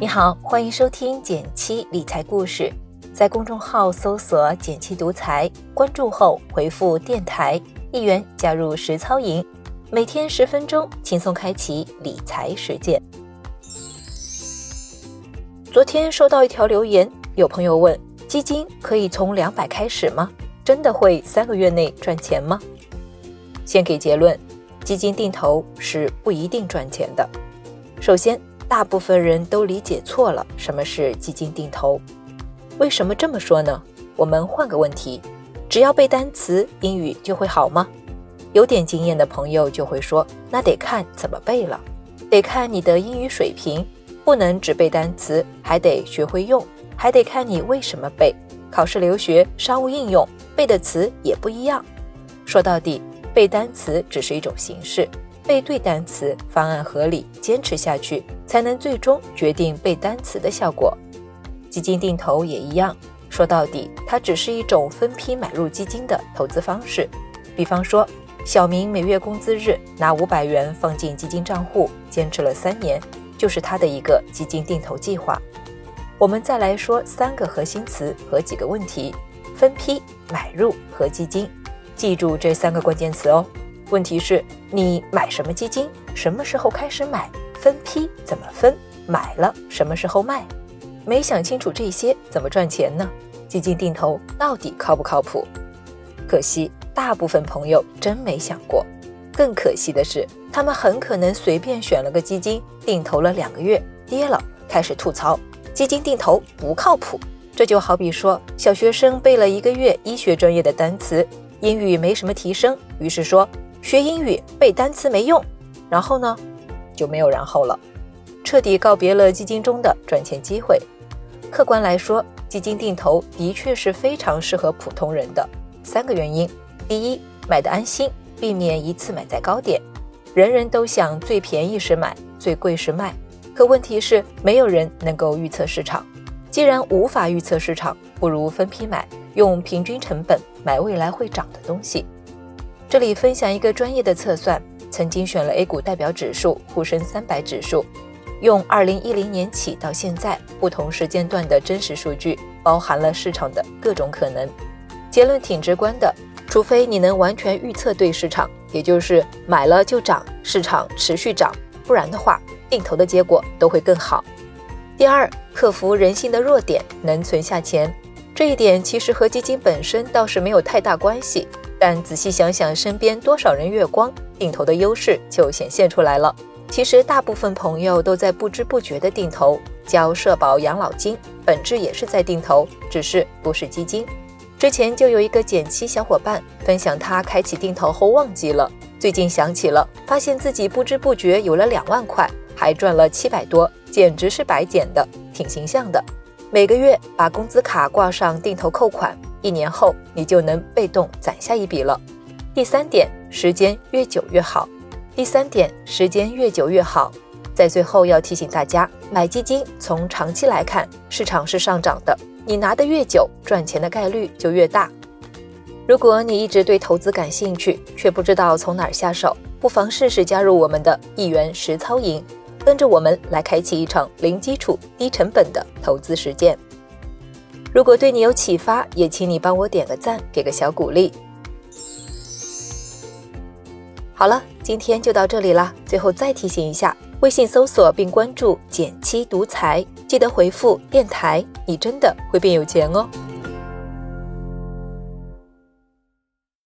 你好，欢迎收听减七理财故事，在公众号搜索“减七独裁，关注后回复“电台”一元加入实操营，每天十分钟，轻松开启理财实践。昨天收到一条留言，有朋友问：基金可以从两百开始吗？真的会三个月内赚钱吗？先给结论，基金定投是不一定赚钱的。首先，大部分人都理解错了什么是基金定投。为什么这么说呢？我们换个问题：只要背单词，英语就会好吗？有点经验的朋友就会说，那得看怎么背了，得看你的英语水平，不能只背单词，还得学会用，还得看你为什么背。考试、留学、商务应用，背的词也不一样。说到底，背单词只是一种形式。背对单词，方案合理，坚持下去，才能最终决定背单词的效果。基金定投也一样，说到底，它只是一种分批买入基金的投资方式。比方说，小明每月工资日拿五百元放进基金账户，坚持了三年，就是他的一个基金定投计划。我们再来说三个核心词和几个问题：分批买入和基金，记住这三个关键词哦。问题是，你买什么基金？什么时候开始买？分批怎么分？买了什么时候卖？没想清楚这些，怎么赚钱呢？基金定投到底靠不靠谱？可惜，大部分朋友真没想过。更可惜的是，他们很可能随便选了个基金，定投了两个月，跌了，开始吐槽基金定投不靠谱。这就好比说，小学生背了一个月医学专业的单词，英语没什么提升，于是说。学英语背单词没用，然后呢，就没有然后了，彻底告别了基金中的赚钱机会。客观来说，基金定投的确是非常适合普通人的。三个原因：第一，买的安心，避免一次买在高点。人人都想最便宜时买，最贵时卖，可问题是没有人能够预测市场。既然无法预测市场，不如分批买，用平均成本买未来会涨的东西。这里分享一个专业的测算，曾经选了 A 股代表指数沪深三百指数，用二零一零年起到现在不同时间段的真实数据，包含了市场的各种可能。结论挺直观的，除非你能完全预测对市场，也就是买了就涨，市场持续涨，不然的话，定投的结果都会更好。第二，克服人性的弱点，能存下钱，这一点其实和基金本身倒是没有太大关系。但仔细想想，身边多少人月光，定投的优势就显现出来了。其实大部分朋友都在不知不觉的定投，交社保养老金，本质也是在定投，只是不是基金。之前就有一个减七小伙伴分享，他开启定投后忘记了，最近想起了，发现自己不知不觉有了两万块，还赚了七百多，简直是白捡的，挺形象的。每个月把工资卡挂上定投扣款。一年后，你就能被动攒下一笔了。第三点，时间越久越好。第三点，时间越久越好。在最后要提醒大家，买基金从长期来看，市场是上涨的，你拿得越久，赚钱的概率就越大。如果你一直对投资感兴趣，却不知道从哪儿下手，不妨试试加入我们的一元实操营，跟着我们来开启一场零基础、低成本的投资实践。如果对你有启发，也请你帮我点个赞，给个小鼓励。好了，今天就到这里啦。最后再提醒一下，微信搜索并关注“减七独裁，记得回复“电台”，你真的会变有钱哦。